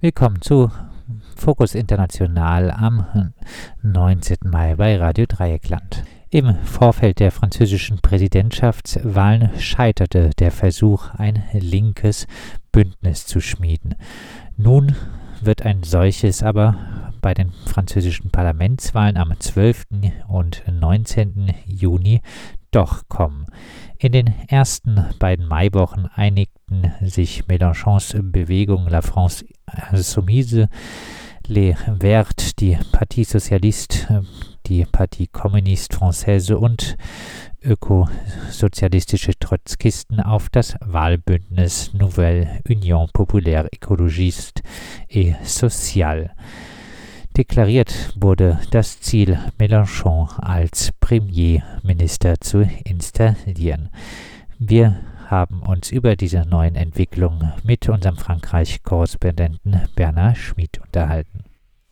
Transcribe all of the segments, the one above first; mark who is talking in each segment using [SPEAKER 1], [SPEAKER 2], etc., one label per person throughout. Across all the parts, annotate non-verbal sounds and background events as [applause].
[SPEAKER 1] Willkommen zu Fokus International am 19. Mai bei Radio Dreieckland. Im Vorfeld der französischen Präsidentschaftswahlen scheiterte der Versuch, ein linkes Bündnis zu schmieden. Nun wird ein solches aber bei den französischen Parlamentswahlen am 12. und 19. Juni doch kommen. In den ersten beiden Maiwochen einigten sich Mélenchons Bewegung La France Insoumise, Les Verts, die Partie Socialiste, die Partie Communiste Française und ökosozialistische Trotzkisten auf das Wahlbündnis Nouvelle Union Populaire Écologiste et Sociale. Deklariert wurde das Ziel, Mélenchon als Premierminister zu installieren. Wir haben uns über diese neuen Entwicklungen mit unserem Frankreich-Korrespondenten Bernhard Schmid unterhalten.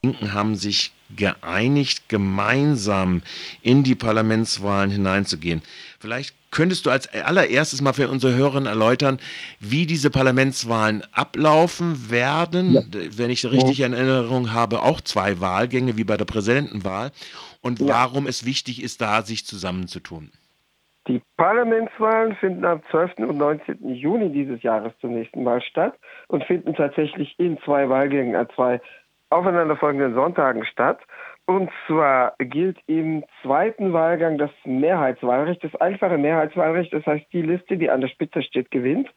[SPEAKER 2] Linken haben sich geeinigt, gemeinsam in die Parlamentswahlen hineinzugehen. Vielleicht könntest du als allererstes mal für unsere Hörer erläutern, wie diese Parlamentswahlen ablaufen werden. Ja. Wenn ich richtig in Erinnerung habe, auch zwei Wahlgänge wie bei der Präsidentenwahl und ja. warum es wichtig ist, da sich zusammenzutun.
[SPEAKER 3] Die Parlamentswahlen finden am 12. und 19. Juni dieses Jahres zum nächsten Mal statt und finden tatsächlich in zwei Wahlgängen an zwei aufeinanderfolgenden Sonntagen statt. Und zwar gilt im zweiten Wahlgang das Mehrheitswahlrecht, das einfache Mehrheitswahlrecht. Das heißt, die Liste, die an der Spitze steht, gewinnt.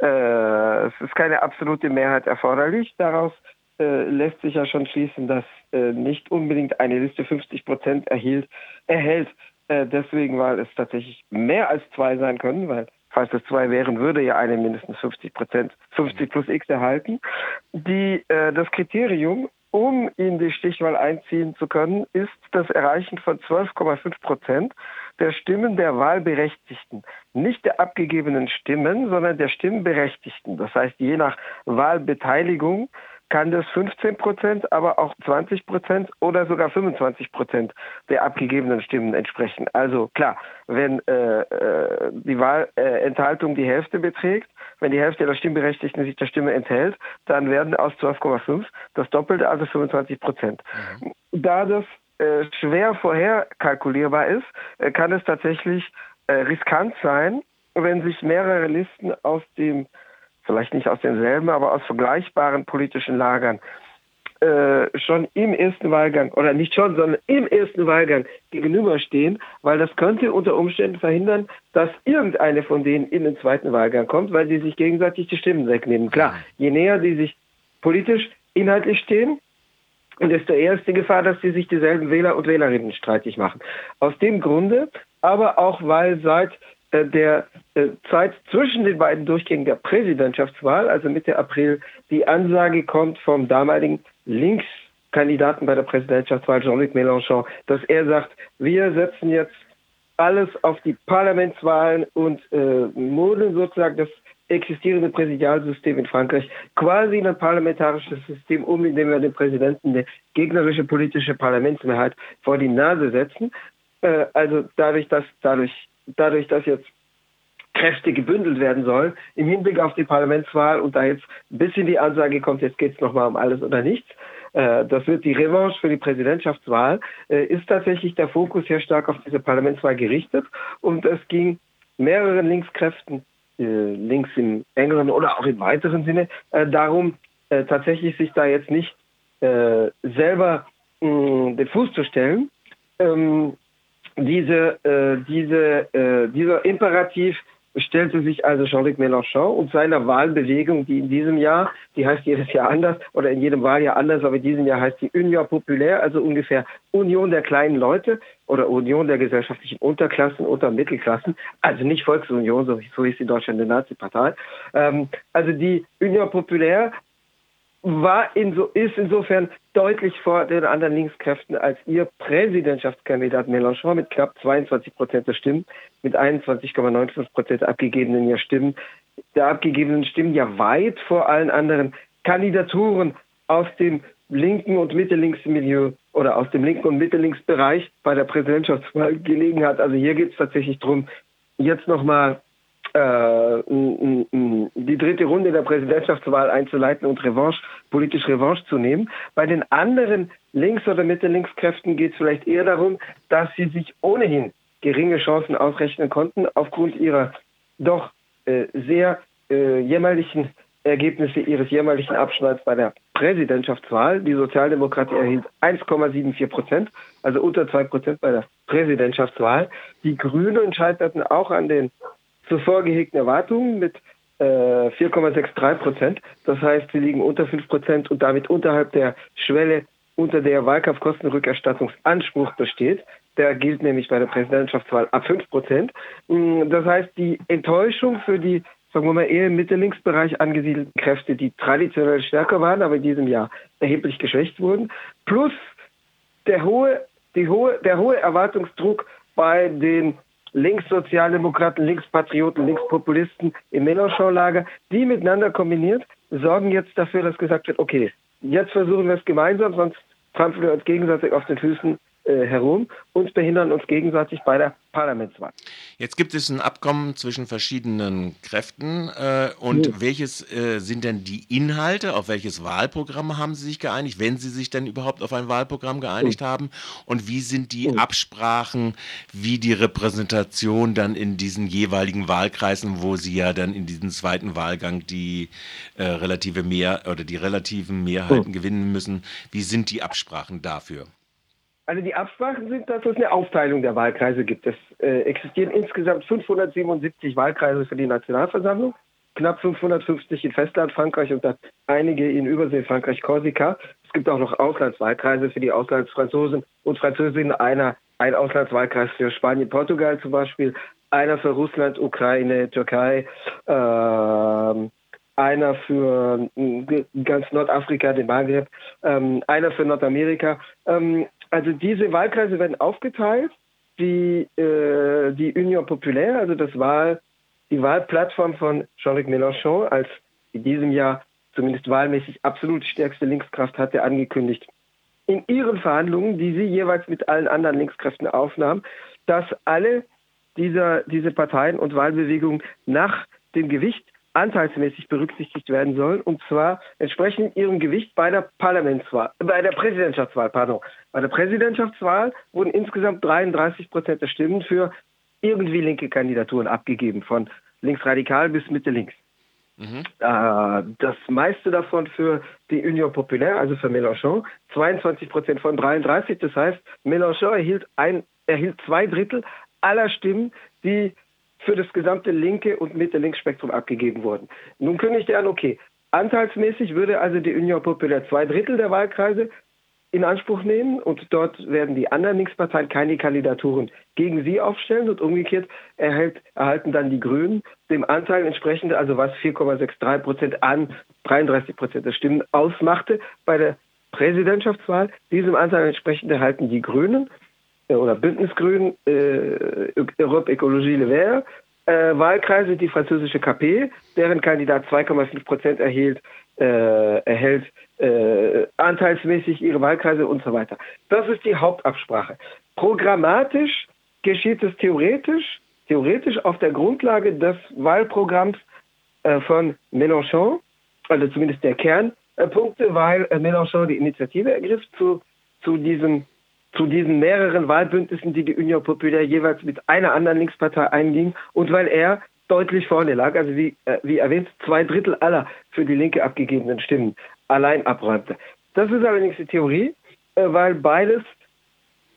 [SPEAKER 3] Äh, es ist keine absolute Mehrheit erforderlich. Daraus äh, lässt sich ja schon schließen, dass äh, nicht unbedingt eine Liste 50 Prozent erhielt, erhält. Äh, deswegen, weil es tatsächlich mehr als zwei sein können, weil falls es zwei wären, würde ja eine mindestens 50 Prozent, 50 plus X erhalten. Die, äh, das Kriterium um in die Stichwahl einziehen zu können, ist das Erreichen von 12,5 Prozent der Stimmen der Wahlberechtigten. Nicht der abgegebenen Stimmen, sondern der Stimmberechtigten. Das heißt, je nach Wahlbeteiligung kann das 15 Prozent, aber auch 20 Prozent oder sogar 25 Prozent der abgegebenen Stimmen entsprechen. Also klar, wenn äh, äh, die Wahlenthaltung die Hälfte beträgt, wenn die Hälfte der Stimmberechtigten sich der Stimme enthält, dann werden aus 12,5 das Doppelte, also 25 Prozent. Mhm. Da das äh, schwer vorher kalkulierbar ist, äh, kann es tatsächlich äh, riskant sein, wenn sich mehrere Listen aus dem vielleicht nicht aus denselben, aber aus vergleichbaren politischen Lagern, äh, schon im ersten Wahlgang, oder nicht schon, sondern im ersten Wahlgang gegenüberstehen, weil das könnte unter Umständen verhindern, dass irgendeine von denen in den zweiten Wahlgang kommt, weil sie sich gegenseitig die Stimmen wegnehmen. Klar, je näher die sich politisch, inhaltlich stehen, desto eher ist die Gefahr, dass sie sich dieselben Wähler und Wählerinnen streitig machen. Aus dem Grunde, aber auch weil seit der äh, Zeit zwischen den beiden Durchgängen der Präsidentschaftswahl, also Mitte April, die Ansage kommt vom damaligen Linkskandidaten bei der Präsidentschaftswahl, Jean-Luc Mélenchon, dass er sagt, wir setzen jetzt alles auf die Parlamentswahlen und äh, modeln sozusagen das existierende Präsidialsystem in Frankreich quasi in ein parlamentarisches System um, indem wir dem Präsidenten eine gegnerische politische Parlamentsmehrheit vor die Nase setzen. Äh, also dadurch, dass dadurch dadurch, dass jetzt Kräfte gebündelt werden sollen im Hinblick auf die Parlamentswahl und da jetzt ein bisschen die Ansage kommt, jetzt geht es nochmal um alles oder nichts. Äh, das wird die Revanche für die Präsidentschaftswahl, äh, ist tatsächlich der Fokus sehr stark auf diese Parlamentswahl gerichtet und es ging mehreren Linkskräften, äh, links im engeren oder auch im weiteren Sinne, darum, tatsächlich sich da jetzt nicht selber den Fuß zu stellen, ähm, diese, äh, diese, äh, dieser Imperativ stellte sich also Jean-Luc Mélenchon und seiner Wahlbewegung, die in diesem Jahr, die heißt jedes Jahr anders oder in jedem Wahljahr anders, aber in diesem Jahr heißt sie Union Populaire, also ungefähr Union der kleinen Leute oder Union der gesellschaftlichen Unterklassen, unter Mittelklassen, also nicht Volksunion, so, so hieß in Deutschland Nazi-Partei. Ähm, also die Union Populaire war inso, ist insofern deutlich vor den anderen Linkskräften als ihr Präsidentschaftskandidat Mélenchon mit knapp 22 Prozent der Stimmen, mit 21,95 Prozent abgegebenen ja Stimmen, der abgegebenen Stimmen ja weit vor allen anderen Kandidaturen aus dem linken und Mitte-Links-Milieu oder aus dem linken und Mitte-Links-Bereich bei der Präsidentschaftswahl gelegen hat. Also hier geht es tatsächlich darum, jetzt nochmal die dritte Runde der Präsidentschaftswahl einzuleiten und Revanche, politisch Revanche zu nehmen. Bei den anderen Links- oder Mitte-Links-Kräften geht es vielleicht eher darum, dass sie sich ohnehin geringe Chancen ausrechnen konnten aufgrund ihrer doch äh, sehr äh, jämmerlichen Ergebnisse ihres jämmerlichen Abschneids bei der Präsidentschaftswahl. Die Sozialdemokratie erhielt 1,74 Prozent, also unter 2 Prozent bei der Präsidentschaftswahl. Die Grünen scheiterten auch an den zuvor gehegten Erwartungen mit äh, 4,63 Prozent. Das heißt, sie liegen unter 5 Prozent und damit unterhalb der Schwelle, unter der Wahlkampfkostenrückerstattungsanspruch besteht. Der gilt nämlich bei der Präsidentschaftswahl ab 5 Prozent. Mm, das heißt, die Enttäuschung für die sagen wir mal, eher im Mitte-Links-Bereich angesiedelten Kräfte, die traditionell stärker waren, aber in diesem Jahr erheblich geschwächt wurden, plus der hohe, die hohe, der hohe Erwartungsdruck bei den Linkssozialdemokraten, Linkspatrioten, Linkspopulisten im Mélenchon-Lager, die miteinander kombiniert, sorgen jetzt dafür, dass gesagt wird, okay, jetzt versuchen wir es gemeinsam, sonst trampeln wir uns gegenseitig auf den Füßen äh, herum und behindern uns gegenseitig bei der Parlamentswahl.
[SPEAKER 2] Jetzt gibt es ein Abkommen zwischen verschiedenen Kräften. Äh, und ja. welches äh, sind denn die Inhalte? Auf welches Wahlprogramm haben Sie sich geeinigt, wenn Sie sich denn überhaupt auf ein Wahlprogramm geeinigt ja. haben? Und wie sind die ja. Absprachen, wie die Repräsentation dann in diesen jeweiligen Wahlkreisen, wo Sie ja dann in diesem zweiten Wahlgang die äh, relative Mehr oder die relativen Mehrheiten gewinnen müssen? Wie sind die Absprachen dafür?
[SPEAKER 3] Also die Absprachen sind, dass es eine Aufteilung der Wahlkreise gibt. Es äh, existieren insgesamt 577 Wahlkreise für die Nationalversammlung, knapp 550 in Festland Frankreich und dann einige in Übersee Frankreich, Korsika. Es gibt auch noch Auslandswahlkreise für die Auslandsfranzosen und Französinnen, einer, ein Auslandswahlkreis für Spanien, Portugal zum Beispiel, einer für Russland, Ukraine, Türkei, äh, einer für äh, ganz Nordafrika, den Maghreb, ähm, einer für Nordamerika. Ähm, also diese Wahlkreise werden aufgeteilt. Die, äh, die Union Populaire, also das Wahl, die Wahlplattform von Jean-Luc Mélenchon, als in diesem Jahr zumindest wahlmäßig absolut stärkste Linkskraft hatte, angekündigt, in ihren Verhandlungen, die sie jeweils mit allen anderen Linkskräften aufnahm, dass alle dieser, diese Parteien und Wahlbewegungen nach dem Gewicht anteilsmäßig berücksichtigt werden sollen, und zwar entsprechend ihrem Gewicht bei der Parlamentswahl, bei der Präsidentschaftswahl, pardon. Bei der Präsidentschaftswahl wurden insgesamt 33 Prozent der Stimmen für irgendwie linke Kandidaturen abgegeben, von linksradikal bis Mitte links. Mhm. Äh, das meiste davon für die Union Populaire, also für Mélenchon, 22 Prozent von 33. Das heißt, Mélenchon erhielt, ein, erhielt zwei Drittel aller Stimmen, die für das gesamte linke und Mitte-Links-Spektrum abgegeben wurden. Nun kündigte er an, okay, anteilsmäßig würde also die Union Populaire zwei Drittel der Wahlkreise in Anspruch nehmen und dort werden die anderen Linksparteien keine Kandidaturen gegen sie aufstellen und umgekehrt erhält, erhalten dann die Grünen dem Anteil entsprechend, also was 4,63 Prozent an 33 Prozent der Stimmen ausmachte bei der Präsidentschaftswahl. Diesem Anteil entsprechend erhalten die Grünen oder Bündnisgrün, äh, Europe Ecologie Le Vert, äh, Wahlkreise die französische KP, deren Kandidat 2,5 Prozent erhielt, äh, erhält äh, anteilsmäßig ihre Wahlkreise und so weiter. Das ist die Hauptabsprache. Programmatisch geschieht es theoretisch, theoretisch auf der Grundlage des Wahlprogramms äh, von Mélenchon, also zumindest der Kernpunkte, weil Mélenchon die Initiative ergriff zu, zu diesem zu diesen mehreren Wahlbündnissen, die die Union Populaire jeweils mit einer anderen Linkspartei einging und weil er deutlich vorne lag, also wie, äh, wie erwähnt, zwei Drittel aller für die Linke abgegebenen Stimmen allein abräumte. Das ist allerdings die Theorie, äh, weil beides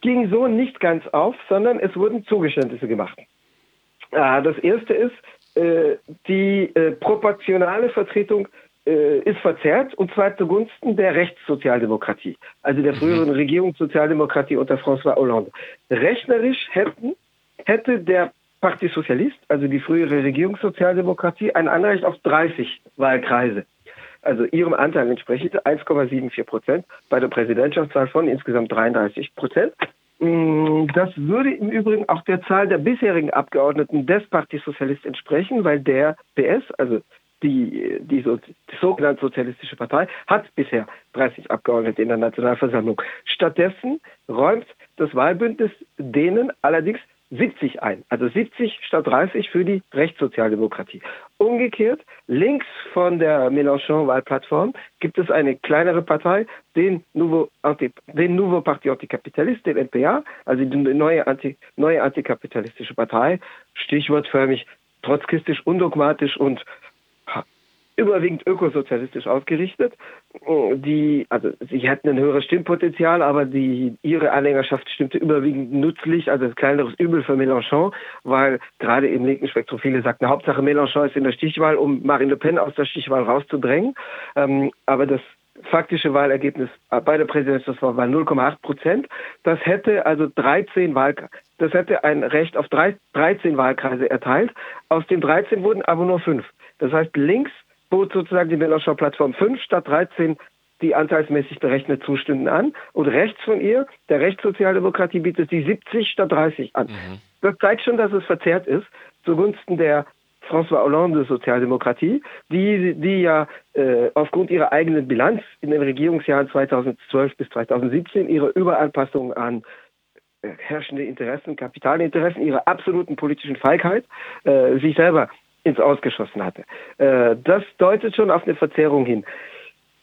[SPEAKER 3] ging so nicht ganz auf, sondern es wurden Zugeständnisse gemacht. Äh, das erste ist, äh, die äh, proportionale Vertretung ist verzerrt und zwar zugunsten der Rechtssozialdemokratie, also der früheren mhm. Regierungssozialdemokratie unter François Hollande. Rechnerisch hätten, hätte der Parti Sozialist, also die frühere Regierungssozialdemokratie, ein Anrecht auf 30 Wahlkreise. Also ihrem Anteil entsprechend 1,74 Prozent bei der Präsidentschaftswahl von insgesamt 33 Prozent. Mm, das würde im Übrigen auch der Zahl der bisherigen Abgeordneten des Parti Sozialist entsprechen, weil der PS, also die, die, so, die sogenannte Sozialistische Partei hat bisher 30 Abgeordnete in der Nationalversammlung. Stattdessen räumt das Wahlbündnis denen allerdings 70 ein. Also 70 statt 30 für die Rechtssozialdemokratie. Umgekehrt, links von der Mélenchon-Wahlplattform gibt es eine kleinere Partei, den Nouveau, den Nouveau Parti Anticapitaliste, den NPA, also die neue, Anti, neue antikapitalistische Partei, stichwortförmig trotzkistisch, undogmatisch und überwiegend ökosozialistisch ausgerichtet. Die, also sie hatten ein höheres Stimmpotenzial, aber die, ihre Anhängerschaft stimmte überwiegend nützlich, also ein kleineres Übel für Mélenchon, weil gerade im linken Spektrum viele sagten, Hauptsache Mélenchon ist in der Stichwahl, um Marine Le Pen aus der Stichwahl rauszudrängen. Ähm, aber das faktische Wahlergebnis bei der Präsidentschaftswahl war 0,8 Prozent. Das hätte also 13 Wahlkreise, das hätte ein Recht auf 13 Wahlkreise erteilt. Aus den 13 wurden aber nur fünf. Das heißt, links bot sozusagen die Melanchon-Plattform 5 statt 13 die anteilsmäßig berechnete Zustimmen an. Und rechts von ihr, der Rechtssozialdemokratie, bietet sie 70 statt 30 an. Mhm. Das zeigt schon, dass es verzerrt ist, zugunsten der François Hollande Sozialdemokratie, die, die ja äh, aufgrund ihrer eigenen Bilanz in den Regierungsjahren 2012 bis 2017 ihre Überanpassung an äh, herrschende Interessen, Kapitalinteressen, ihre absoluten politischen Feigheit äh, sich selber ins Ausgeschossen hatte. Äh, das deutet schon auf eine Verzerrung hin.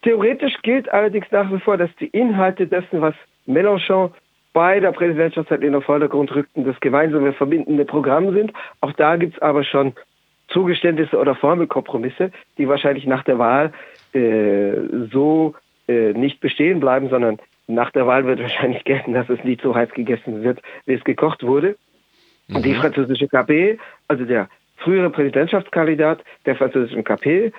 [SPEAKER 3] Theoretisch gilt allerdings nach wie vor, dass die Inhalte dessen, was Mélenchon bei der Präsidentschaftszeit in den Vordergrund rückten, das gemeinsame verbindende Programm sind. Auch da gibt es aber schon Zugeständnisse oder Formelkompromisse, die wahrscheinlich nach der Wahl äh, so äh, nicht bestehen bleiben, sondern nach der Wahl wird wahrscheinlich [laughs] gelten, dass es nicht so heiß gegessen wird, wie es gekocht wurde. Mhm. Die französische KP, also der frühere Präsidentschaftskandidat der französischen KP,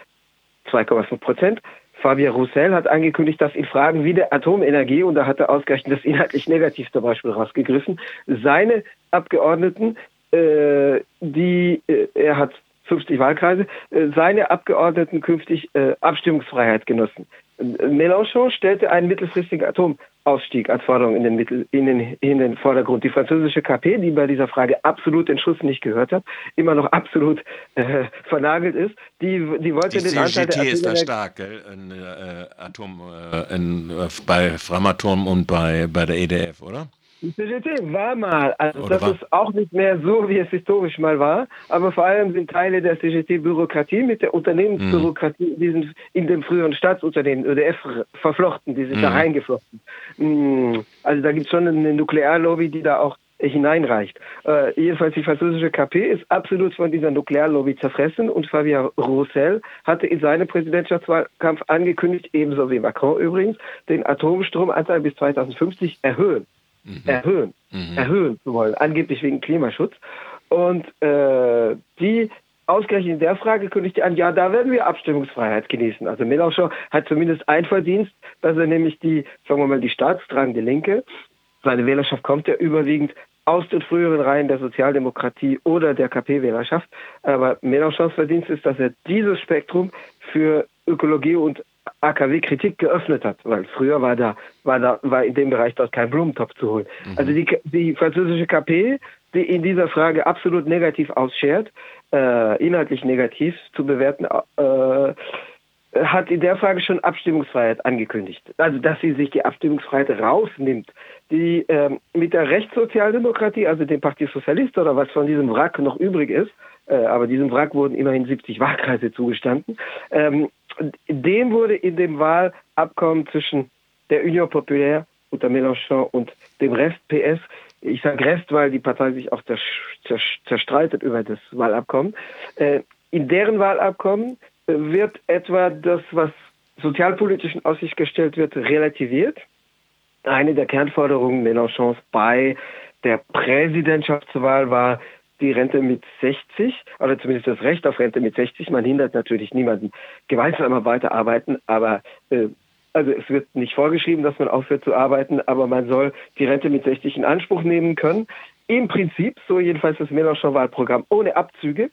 [SPEAKER 3] 2,5 Prozent. Fabien Roussel hat angekündigt, dass in Fragen wie der Atomenergie, und da hat er ausgerechnet das inhaltlich negativ zum Beispiel rausgegriffen, seine Abgeordneten, äh, die, äh, er hat 50 Wahlkreise, äh, seine Abgeordneten künftig äh, Abstimmungsfreiheit genossen. Mélenchon stellte einen mittelfristigen Atomausstieg als Forderung in den, Mittel, in, den, in den Vordergrund. Die französische KP, die bei dieser Frage absolut den Schuss nicht gehört hat, immer noch absolut äh, vernagelt ist, die, die wollte
[SPEAKER 2] die den Anteil der ist da stark, gell? In, äh, Atom, äh, in, äh, bei Framatome und bei, bei der EDF, oder?
[SPEAKER 3] Die CGT war mal, also Oder das war? ist auch nicht mehr so, wie es historisch mal war, aber vor allem sind Teile der CGT-Bürokratie mit der Unternehmensbürokratie mhm. die sind in dem früheren Staatsunternehmen ÖDF verflochten, die sind mhm. da reingeflochten. Mhm. Also da gibt es schon eine Nuklearlobby, die da auch hineinreicht. Äh, jedenfalls die französische KP ist absolut von dieser Nuklearlobby zerfressen und Fabien Roussel hatte in seinem Präsidentschaftswahlkampf angekündigt, ebenso wie Macron übrigens, den Atomstromanteil bis 2050 erhöhen mhm. erhöhen, mhm. erhöhen zu wollen, angeblich wegen Klimaschutz. Und äh, die ausgerechnet in der Frage kündigte an, ja, da werden wir Abstimmungsfreiheit genießen. Also Mélenchon hat zumindest ein Verdienst, dass er nämlich die, sagen wir mal, die staatstragende Linke, seine Wählerschaft kommt ja überwiegend aus den früheren Reihen der Sozialdemokratie oder der KP-Wählerschaft. Aber Mélenchons Verdienst ist, dass er dieses Spektrum für Ökologie und AKW-Kritik geöffnet hat, weil früher war da, war da, war in dem Bereich dort kein Blumentopf zu holen. Mhm. Also die, die französische KP, die in dieser Frage absolut negativ ausschert, äh, inhaltlich negativ zu bewerten, äh, hat in der Frage schon Abstimmungsfreiheit angekündigt. Also, dass sie sich die Abstimmungsfreiheit rausnimmt. Die ähm, mit der Rechtssozialdemokratie, also dem Parti Socialiste oder was von diesem Wrack noch übrig ist, aber diesem Wrack wurden immerhin 70 Wahlkreise zugestanden, ähm, dem wurde in dem Wahlabkommen zwischen der Union Populaire unter Mélenchon und dem Rest PS, ich sage Rest, weil die Partei sich auch zerstreitet über das Wahlabkommen, äh, in deren Wahlabkommen wird etwa das, was sozialpolitisch in Aussicht gestellt wird, relativiert. Eine der Kernforderungen Mélenchons bei der Präsidentschaftswahl war die Rente mit 60 oder zumindest das Recht auf Rente mit 60. Man hindert natürlich niemanden gewaltsamer weiterarbeiten, aber äh, also es wird nicht vorgeschrieben, dass man aufhört zu arbeiten, aber man soll die Rente mit 60 in Anspruch nehmen können. Im Prinzip, so jedenfalls das Mélenchon-Wahlprogramm, ohne Abzüge.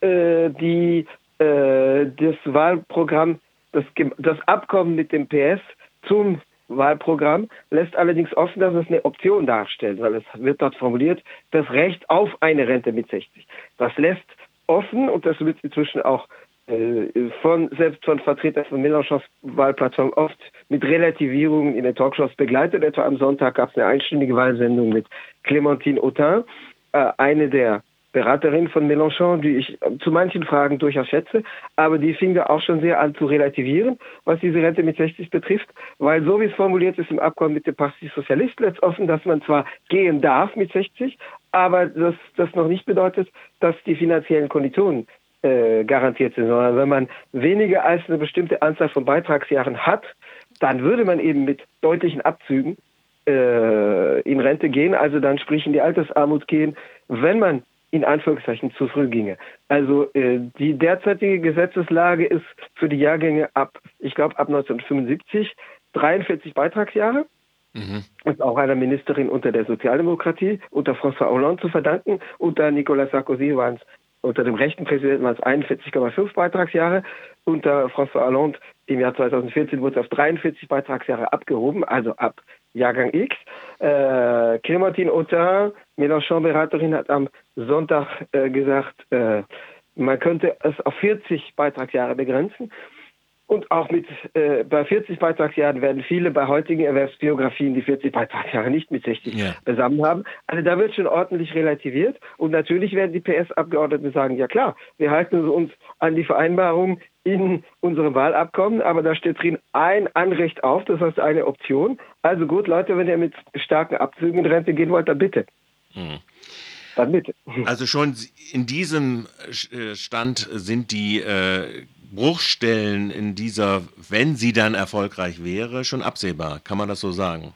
[SPEAKER 3] Äh, die, äh, das Wahlprogramm, das, das Abkommen mit dem PS zum Wahlprogramm lässt allerdings offen, dass es eine Option darstellt, weil es wird dort formuliert, das Recht auf eine Rente mit 60. Das lässt offen, und das wird inzwischen auch äh, von, selbst von Vertretern von Mélenchons Wahlplattform oft mit Relativierungen in den Talkshows begleitet. Etwa am Sonntag gab es eine einstündige Wahlsendung mit Clémentine Autain. äh, eine der Beraterinnen von Mélenchon, die ich zu manchen Fragen durchaus schätze, aber die fing da auch schon sehr an zu relativieren, was diese Rente mit 60 betrifft, weil so wie es formuliert ist im Abkommen mit dem Parti Sozialist, lässt offen, dass man zwar gehen darf mit 60, aber dass das noch nicht bedeutet, dass die finanziellen Konditionen äh, garantiert sind, sondern wenn man weniger als eine bestimmte Anzahl von Beitragsjahren hat, dann würde man eben mit deutlichen Abzügen äh, in Rente gehen, also dann sprich in die Altersarmut gehen, wenn man in Anführungszeichen zu früh ginge. Also äh, die derzeitige Gesetzeslage ist für die Jahrgänge ab, ich glaube ab 1975, 43 Beitragsjahre. Mhm. Ist auch einer Ministerin unter der Sozialdemokratie, unter François Hollande zu verdanken. Unter Nicolas Sarkozy waren es, unter dem rechten Präsidenten waren es 41,5 Beitragsjahre. Unter François Hollande im Jahr 2014 wurde es auf 43 Beitragsjahre abgehoben, also ab Jahrgang X. Äh, Clémentine Autain, Mélenchon-Beraterin, hat am Sonntag äh, gesagt, äh, man könnte es auf 40 Beitragsjahre begrenzen. Und auch mit äh, bei 40 Beitragsjahren werden viele bei heutigen Erwerbsbiografien die 40 Beitragsjahre nicht mit 60 ja. besammen haben. Also da wird schon ordentlich relativiert. Und natürlich werden die PS-Abgeordneten sagen, ja klar, wir halten uns an die Vereinbarung in unserem Wahlabkommen, aber da steht drin ein Anrecht auf, das heißt eine Option. Also gut, Leute, wenn ihr mit starken Abzügen in Rente gehen wollt, dann bitte. Mhm.
[SPEAKER 2] Dann bitte. Also schon in diesem äh, Stand sind die äh, Bruchstellen in dieser, wenn sie dann erfolgreich wäre, schon absehbar. Kann man das so sagen?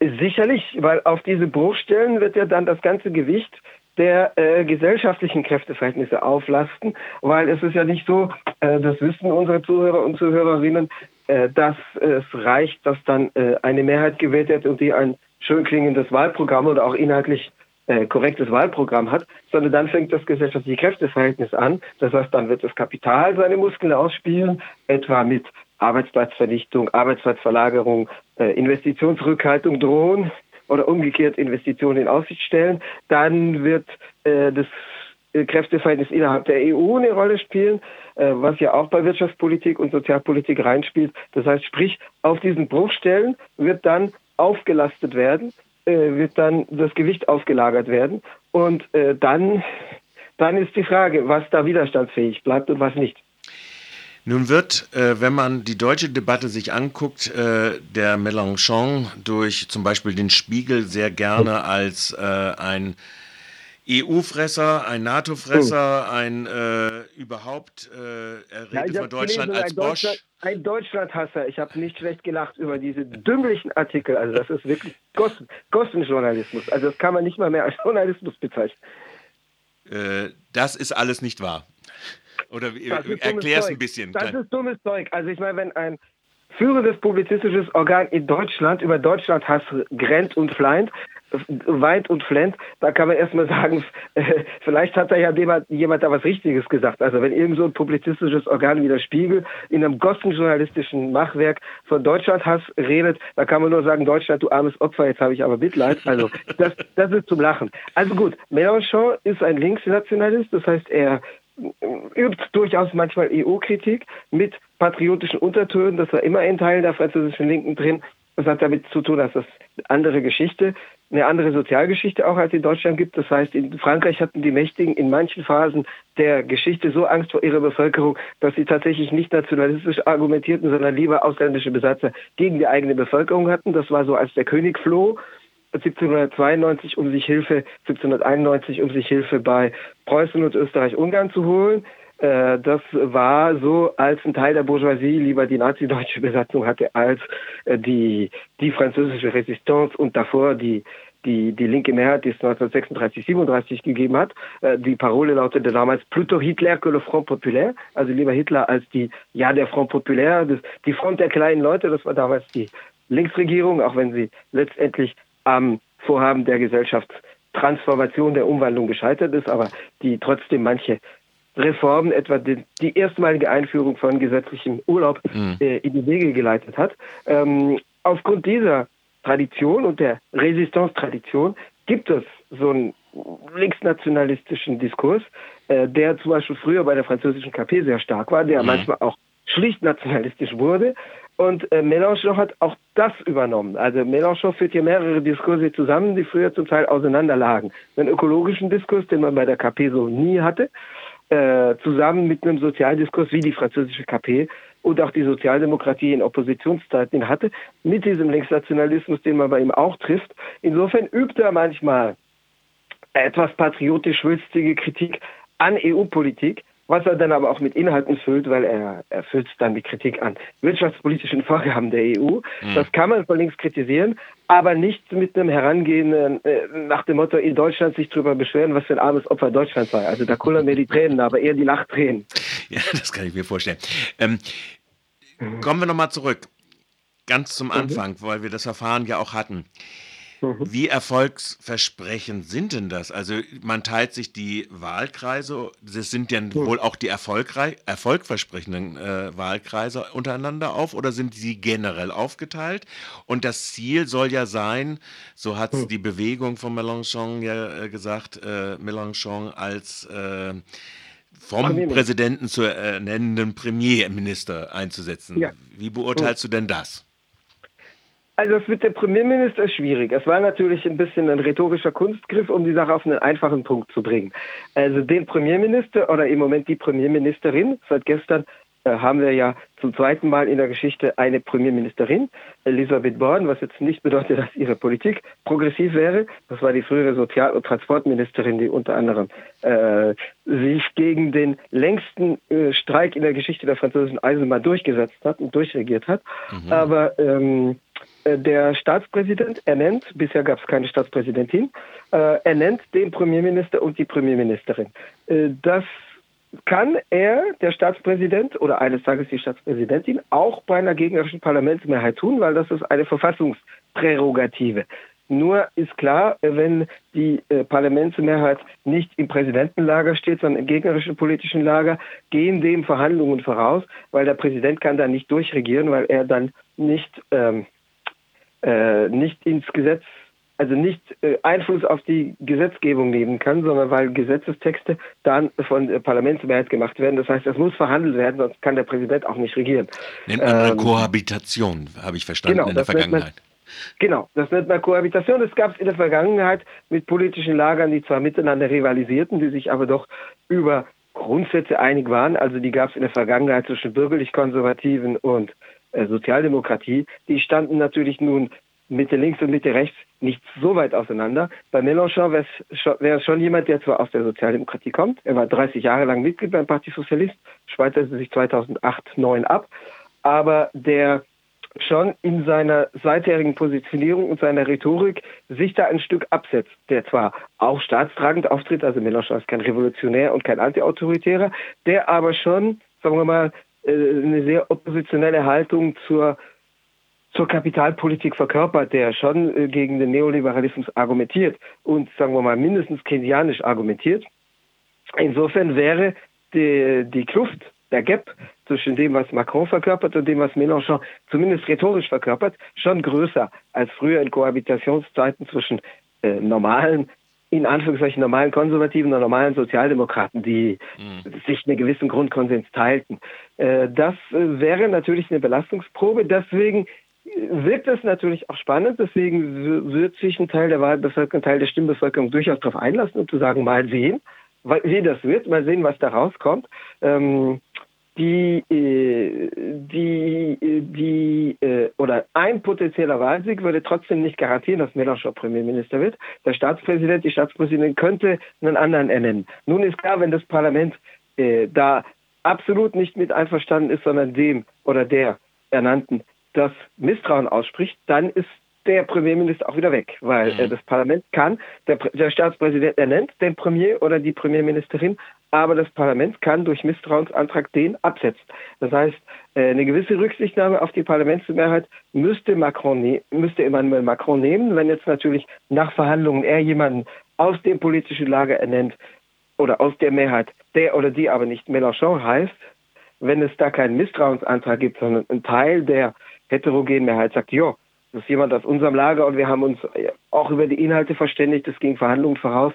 [SPEAKER 3] Sicherlich, weil auf diese Bruchstellen wird ja dann das ganze Gewicht der äh, gesellschaftlichen Kräfteverhältnisse auflasten, weil es ist ja nicht so, äh, das wissen unsere Zuhörer und Zuhörerinnen, äh, dass es reicht, dass dann äh, eine Mehrheit gewählt wird und die ein schön klingendes Wahlprogramm oder auch inhaltlich äh, korrektes Wahlprogramm hat, sondern dann fängt das gesellschaftliche Kräfteverhältnis an. Das heißt, dann wird das Kapital seine Muskeln ausspielen, etwa mit Arbeitsplatzvernichtung, Arbeitsplatzverlagerung, äh, Investitionsrückhaltung drohen oder umgekehrt Investitionen in Aussicht stellen. Dann wird äh, das äh, Kräfteverhältnis innerhalb der EU eine Rolle spielen, äh, was ja auch bei Wirtschaftspolitik und Sozialpolitik reinspielt. Das heißt, sprich, auf diesen Bruchstellen wird dann aufgelastet werden, wird dann das Gewicht aufgelagert werden und dann, dann ist die Frage, was da widerstandsfähig bleibt und was nicht.
[SPEAKER 2] Nun wird, äh, wenn man die deutsche Debatte sich anguckt, äh, der Mélenchon durch zum Beispiel den Spiegel sehr gerne als äh, ein EU-Fresser, ein NATO-Fresser, oh. ein äh, überhaupt, äh, er redet ja, von Deutschland als Bosch.
[SPEAKER 3] Deutschland, ein Deutschlandhasser. Ich habe nicht schlecht gelacht über diese dümmlichen Artikel. Also das ist wirklich Gossen, Gossenjournalismus. Also das kann man nicht mal mehr als Journalismus bezeichnen.
[SPEAKER 2] Äh, das ist alles nicht wahr. Oder erklär es ein bisschen.
[SPEAKER 3] Das ist dummes Zeug. Also ich meine, wenn ein führendes publizistisches Organ in Deutschland über Deutschlandhass grenzt und fleint, weint und flennt, da kann man erstmal sagen, [laughs] vielleicht hat da ja jemand, jemand da was Richtiges gesagt. Also wenn irgend so ein publizistisches Organ wie der Spiegel in einem gossenjournalistischen Machwerk von Deutschlandhass redet, da kann man nur sagen, Deutschland, du armes Opfer, jetzt habe ich aber Mitleid. Also [laughs] das, das ist zum Lachen. Also gut, Mélenchon ist ein Linksnationalist, das heißt, er übt durchaus manchmal EU-Kritik mit patriotischen Untertönen. Das war immer in Teilen der französischen Linken drin. Das hat damit zu tun, dass es eine andere Geschichte, eine andere Sozialgeschichte auch als in Deutschland gibt. Das heißt, in Frankreich hatten die Mächtigen in manchen Phasen der Geschichte so Angst vor ihrer Bevölkerung, dass sie tatsächlich nicht nationalistisch argumentierten, sondern lieber ausländische Besatzer gegen die eigene Bevölkerung hatten. Das war so, als der König floh 1792 um sich Hilfe, 1791 um sich Hilfe bei Preußen und Österreich-Ungarn zu holen. Äh, das war so, als ein Teil der Bourgeoisie lieber die nazi-deutsche Besatzung hatte als äh, die, die französische Resistance und davor die, die, die linke Mehrheit, die es 1936, 37 gegeben hat. Äh, die Parole lautete damals plutôt Hitler que le Front Populaire, also lieber Hitler als die, ja, der Front Populaire, das, die Front der kleinen Leute, das war damals die Linksregierung, auch wenn sie letztendlich am Vorhaben der Gesellschaftstransformation, der Umwandlung gescheitert ist, aber die trotzdem manche Reformen, etwa die, die erstmalige Einführung von gesetzlichem Urlaub mhm. äh, in die Wege geleitet hat. Ähm, aufgrund dieser Tradition und der Resistance-Tradition gibt es so einen linksnationalistischen Diskurs, äh, der zum Beispiel früher bei der französischen KP sehr stark war, der mhm. manchmal auch schlicht nationalistisch wurde. Und äh, Mélenchon hat auch das übernommen. Also Mélenchon führt hier mehrere Diskurse zusammen, die früher zum Teil auseinanderlagen. Den ökologischen Diskurs, den man bei der KP so nie hatte, äh, zusammen mit einem Sozialdiskurs wie die französische KP und auch die Sozialdemokratie in Oppositionszeiten hatte, mit diesem Linksnationalismus, den man bei ihm auch trifft. Insofern übt er manchmal etwas patriotisch-wülstige Kritik an EU-Politik, was er dann aber auch mit Inhalten füllt, weil er, er füllt dann die Kritik an wirtschaftspolitischen Vorgaben der EU. Mhm. Das kann man von links kritisieren, aber nicht mit einem Herangehen äh, nach dem Motto, in Deutschland sich darüber beschweren, was für ein armes Opfer Deutschland sei. Also da kullern mir die Tränen, aber eher die Lachtränen.
[SPEAKER 2] Ja, das kann ich mir vorstellen. Ähm, kommen wir nochmal zurück, ganz zum mhm. Anfang, weil wir das Verfahren ja auch hatten. Mhm. Wie erfolgsversprechend sind denn das? Also man teilt sich die Wahlkreise, das sind ja mhm. wohl auch die erfolgversprechenden äh, Wahlkreise untereinander auf oder sind sie generell aufgeteilt? Und das Ziel soll ja sein, so hat mhm. die Bewegung von Mélenchon ja äh, gesagt, äh, Mélenchon als äh, vom Präsidenten zu ernennenden Premierminister einzusetzen. Ja. Wie beurteilst du denn das?
[SPEAKER 3] Also es mit dem Premierminister ist schwierig. Es war natürlich ein bisschen ein rhetorischer Kunstgriff, um die Sache auf einen einfachen Punkt zu bringen. Also den Premierminister oder im Moment die Premierministerin, seit gestern äh, haben wir ja zum zweiten Mal in der Geschichte eine Premierministerin, Elisabeth Born, was jetzt nicht bedeutet, dass ihre Politik progressiv wäre. Das war die frühere Sozial- und Transportministerin, die unter anderem äh, sich gegen den längsten äh, Streik in der Geschichte der französischen Eisenbahn durchgesetzt hat und durchregiert hat. Mhm. Aber ähm, äh, der Staatspräsident ernennt, bisher gab es keine Staatspräsidentin, äh, ernennt den Premierminister und die Premierministerin. Äh, das kann er, der Staatspräsident oder eines Tages die Staatspräsidentin, auch bei einer gegnerischen Parlamentsmehrheit tun, weil das ist eine Verfassungsprärogative. Nur ist klar, wenn die äh, Parlamentsmehrheit nicht im Präsidentenlager steht, sondern im gegnerischen politischen Lager, gehen dem Verhandlungen voraus, weil der Präsident kann dann nicht durchregieren, weil er dann nicht ähm, äh, nicht ins Gesetz, also nicht äh, Einfluss auf die Gesetzgebung nehmen kann, sondern weil Gesetzestexte dann von der Parlamentsmehrheit gemacht werden. Das heißt, es muss verhandelt werden, sonst kann der Präsident auch nicht regieren.
[SPEAKER 2] Nennt man ähm, Kohabitation, habe ich verstanden, genau, in der Vergangenheit.
[SPEAKER 3] Genau, das nennt man Kohabitation. Das gab es in der Vergangenheit mit politischen Lagern, die zwar miteinander rivalisierten, die sich aber doch über Grundsätze einig waren. Also die gab es in der Vergangenheit zwischen bürgerlich-konservativen und Sozialdemokratie, die standen natürlich nun Mitte links und Mitte rechts nicht so weit auseinander. Bei Mélenchon wäre es schon jemand, der zwar aus der Sozialdemokratie kommt, er war 30 Jahre lang Mitglied beim Parti Sozialist, schweiterte sich 2008, 2009 ab, aber der schon in seiner seitherigen Positionierung und seiner Rhetorik sich da ein Stück absetzt, der zwar auch staatstragend auftritt, also Mélenchon ist kein Revolutionär und kein Antiautoritärer, der aber schon, sagen wir mal, äh, eine sehr oppositionelle Haltung zur, zur Kapitalpolitik verkörpert, der schon äh, gegen den Neoliberalismus argumentiert und, sagen wir mal, mindestens keynesianisch argumentiert. Insofern wäre die, die Kluft, der Gap zwischen dem, was Macron verkörpert und dem, was Mélenchon zumindest rhetorisch verkörpert, schon größer als früher in Kohabitationszeiten zwischen äh, normalen in Anführungszeichen normalen Konservativen und normalen Sozialdemokraten, die mhm. sich einen gewissen Grundkonsens teilten. Äh, das äh, wäre natürlich eine Belastungsprobe. Deswegen äh, wirkt es natürlich auch spannend. Deswegen wird sich ein Teil der Wahlbevölkerung, ein Teil der Stimmbevölkerung durchaus darauf einlassen, um zu sagen, mal sehen, wie das wird, mal sehen, was da rauskommt. Ähm, die, äh, die, die, äh, oder ein potenzieller Wahlsieg würde trotzdem nicht garantieren, dass Mélenchon Premierminister wird. Der Staatspräsident, die Staatspräsidentin könnte einen anderen ernennen. Nun ist klar, wenn das Parlament äh, da absolut nicht mit einverstanden ist, sondern dem oder der Ernannten das Misstrauen ausspricht, dann ist der Premierminister auch wieder weg, weil äh, das Parlament kann, der, der Staatspräsident ernennt den Premier oder die Premierministerin, aber das Parlament kann durch Misstrauensantrag den absetzen. Das heißt, äh, eine gewisse Rücksichtnahme auf die Parlamentsmehrheit müsste, Macron ne müsste Emmanuel Macron nehmen, wenn jetzt natürlich nach Verhandlungen er jemanden aus dem politischen Lager ernennt oder aus der Mehrheit, der oder die aber nicht Mélenchon heißt, wenn es da keinen Misstrauensantrag gibt, sondern ein Teil der heterogenen Mehrheit sagt, ja, das ist jemand aus unserem Lager und wir haben uns auch über die Inhalte verständigt, es ging Verhandlungen voraus,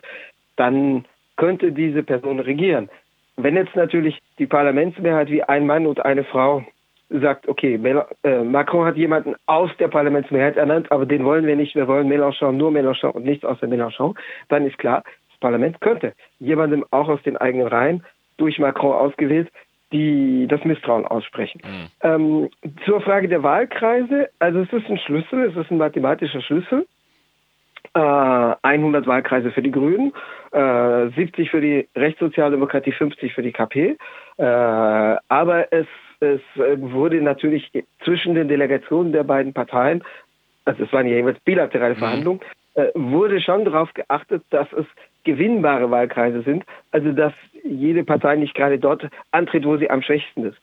[SPEAKER 3] dann könnte diese Person regieren. Wenn jetzt natürlich die Parlamentsmehrheit wie ein Mann und eine Frau sagt, okay, äh, Macron hat jemanden aus der Parlamentsmehrheit ernannt, aber den wollen wir nicht, wir wollen Mélenchon, nur Mélenchon und nichts außer Mélenchon, dann ist klar, das Parlament könnte jemandem auch aus den eigenen Reihen durch Macron ausgewählt die das Misstrauen aussprechen. Mhm. Ähm, zur Frage der Wahlkreise, also es ist ein Schlüssel, es ist ein mathematischer Schlüssel. Äh, 100 Wahlkreise für die Grünen, äh, 70 für die Rechtssozialdemokratie, 50 für die KP. Äh, aber es, es wurde natürlich zwischen den Delegationen der beiden Parteien, also es waren ja jeweils bilaterale mhm. Verhandlungen, äh, wurde schon darauf geachtet, dass es gewinnbare Wahlkreise sind, also dass jede Partei nicht gerade dort antritt, wo sie am schwächsten ist.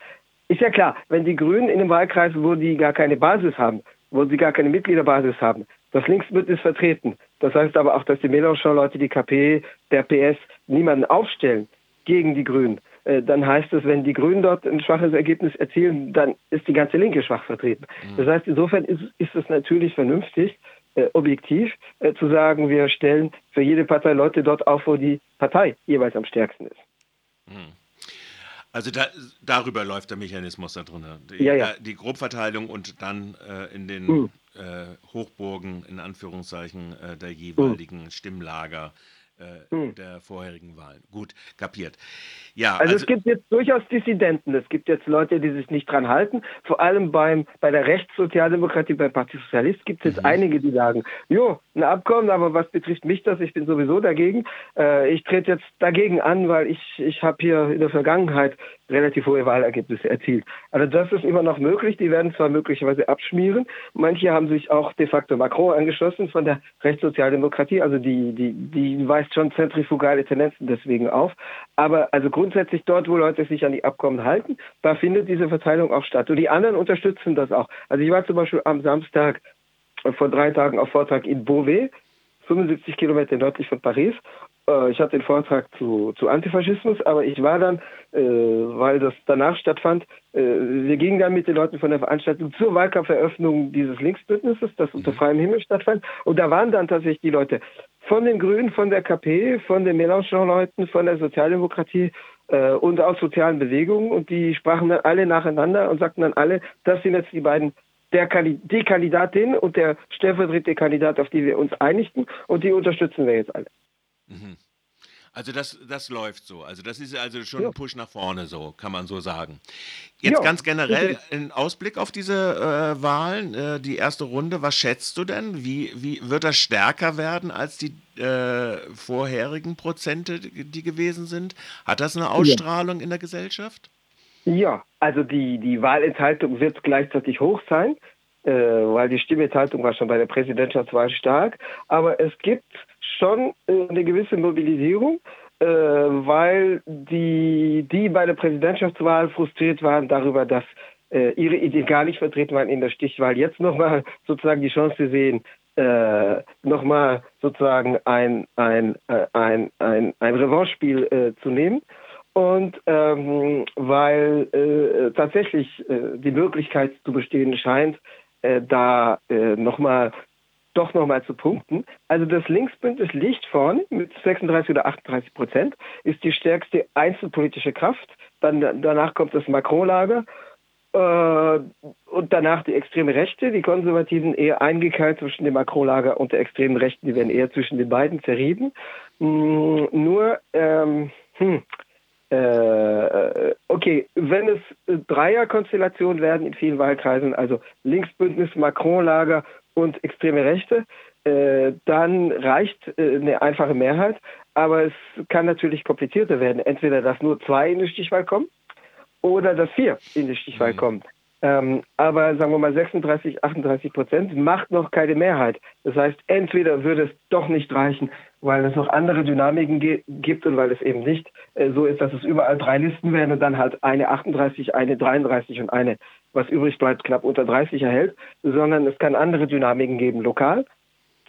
[SPEAKER 3] Ist ja klar, wenn die Grünen in einem Wahlkreis, wo die gar keine Basis haben, wo sie gar keine Mitgliederbasis haben, das Linksbündnis vertreten. Das heißt aber auch, dass die Mélenchon-Leute, die KP, der PS niemanden aufstellen gegen die Grünen. Äh, dann heißt es, wenn die Grünen dort ein schwaches Ergebnis erzielen, dann ist die ganze Linke schwach vertreten. Mhm. Das heißt, insofern ist, ist es natürlich vernünftig, äh, objektiv äh, zu sagen, wir stellen für jede Partei Leute dort auf, wo die Partei jeweils am stärksten ist. Hm.
[SPEAKER 2] Also da, darüber läuft der Mechanismus da drin. Die,
[SPEAKER 3] ja, ja.
[SPEAKER 2] Die Grobverteilung und dann äh, in den hm. Äh, Hochburgen, in Anführungszeichen, äh, der jeweiligen hm. Stimmlager äh, hm. der vorherigen Wahlen. Gut, kapiert.
[SPEAKER 3] Ja, also, also, es gibt jetzt durchaus Dissidenten. Es gibt jetzt Leute, die sich nicht dran halten. Vor allem beim, bei der Rechtssozialdemokratie, beim Parti Sozialist gibt es jetzt mhm. einige, die sagen, jo, ein Abkommen, aber was betrifft mich das? Ich bin sowieso dagegen. Äh, ich trete jetzt dagegen an, weil ich, ich habe hier in der Vergangenheit relativ hohe Wahlergebnisse erzielt. Also das ist immer noch möglich. Die werden zwar möglicherweise abschmieren. Manche haben sich auch de facto Macron angeschlossen von der Rechtssozialdemokratie. Also die, die, die weist schon zentrifugale Tendenzen deswegen auf. Aber also grundsätzlich dort, wo Leute sich an die Abkommen halten, da findet diese Verteilung auch statt. Und die anderen unterstützen das auch. Also ich war zum Beispiel am Samstag vor drei Tagen auf Vortrag in Beauvais, 75 Kilometer nördlich von Paris. Äh, ich hatte den Vortrag zu, zu Antifaschismus, aber ich war dann, äh, weil das danach stattfand, äh, wir gingen dann mit den Leuten von der Veranstaltung zur Wahlkampferöffnung dieses Linksbündnisses, das unter mhm. freiem Himmel stattfand. Und da waren dann tatsächlich die Leute von den Grünen, von der KP, von den Mélenchon-Leuten, von der Sozialdemokratie äh, und aus sozialen Bewegungen. Und die sprachen dann alle nacheinander und sagten dann alle, das sind jetzt die beiden der die Kandidatin und der stellvertretende Kandidat, auf die wir uns einigten und die unterstützen wir jetzt alle. Mhm.
[SPEAKER 2] Also das, das läuft so. Also das ist also schon ja. ein Push nach vorne, so kann man so sagen. Jetzt ja. ganz generell ein Ausblick auf diese äh, Wahlen, äh, die erste Runde. Was schätzt du denn? Wie, wie wird das stärker werden als die äh, vorherigen Prozente, die gewesen sind? Hat das eine Ausstrahlung ja. in der Gesellschaft?
[SPEAKER 3] Ja, also die, die Wahlenthaltung wird gleichzeitig hoch sein, äh, weil die Stimmenthaltung war schon bei der Präsidentschaftswahl stark. Aber es gibt schon äh, eine gewisse Mobilisierung, äh, weil die, die bei der Präsidentschaftswahl frustriert waren darüber, dass äh, ihre Ideen gar nicht vertreten waren in der Stichwahl, jetzt nochmal [laughs] sozusagen die Chance sehen, äh, nochmal sozusagen ein, ein, äh, ein, ein, ein Revanche-Spiel äh, zu nehmen. Und ähm, weil äh, tatsächlich äh, die Möglichkeit zu bestehen scheint, äh, da äh, nochmal doch nochmal zu punkten. Also das Linksbündnis liegt vorne mit 36 oder 38 Prozent, ist die stärkste einzelpolitische Kraft. Dann, danach kommt das Macron-Lager äh, und danach die extreme Rechte. Die Konservativen eher eingekeilt zwischen dem Macron-Lager und der extremen Rechten. Die werden eher zwischen den beiden zerrieben. Mm, nur, ähm, hm, äh, okay, wenn es Dreierkonstellationen werden in vielen Wahlkreisen, also Linksbündnis, Macron-Lager und extreme Rechte, äh, dann reicht äh, eine einfache Mehrheit. Aber es kann natürlich komplizierter werden. Entweder, dass nur zwei in die Stichwahl kommen oder dass vier in die Stichwahl mhm. kommen. Ähm, aber sagen wir mal 36, 38 Prozent macht noch keine Mehrheit. Das heißt, entweder würde es doch nicht reichen, weil es noch andere Dynamiken gibt und weil es eben nicht äh, so ist, dass es überall drei Listen werden und dann halt eine 38, eine 33 und eine was übrig bleibt, knapp unter 30 erhält, sondern es kann andere Dynamiken geben, lokal,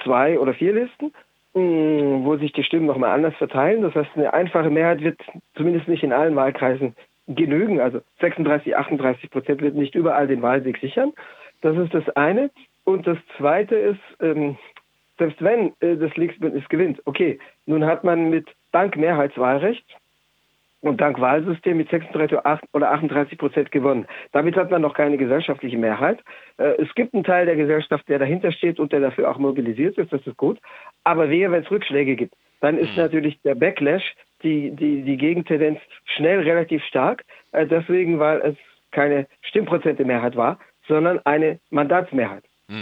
[SPEAKER 3] zwei oder vier Listen, mm, wo sich die Stimmen nochmal anders verteilen. Das heißt, eine einfache Mehrheit wird zumindest nicht in allen Wahlkreisen genügen. Also 36, 38 Prozent wird nicht überall den Wahlsieg sichern. Das ist das eine. Und das zweite ist, ähm, selbst wenn äh, das Linksbündnis gewinnt, okay, nun hat man mit dank Mehrheitswahlrecht und dank Wahlsystem mit 36 oder 38 Prozent gewonnen. Damit hat man noch keine gesellschaftliche Mehrheit. Äh, es gibt einen Teil der Gesellschaft, der dahinter steht und der dafür auch mobilisiert ist, das ist gut. Aber wehe, wenn es Rückschläge gibt, dann ist hm. natürlich der Backlash die, die, die Gegentendenz schnell relativ stark, äh, deswegen, weil es keine Stimmprozente-Mehrheit war, sondern eine Mandatsmehrheit.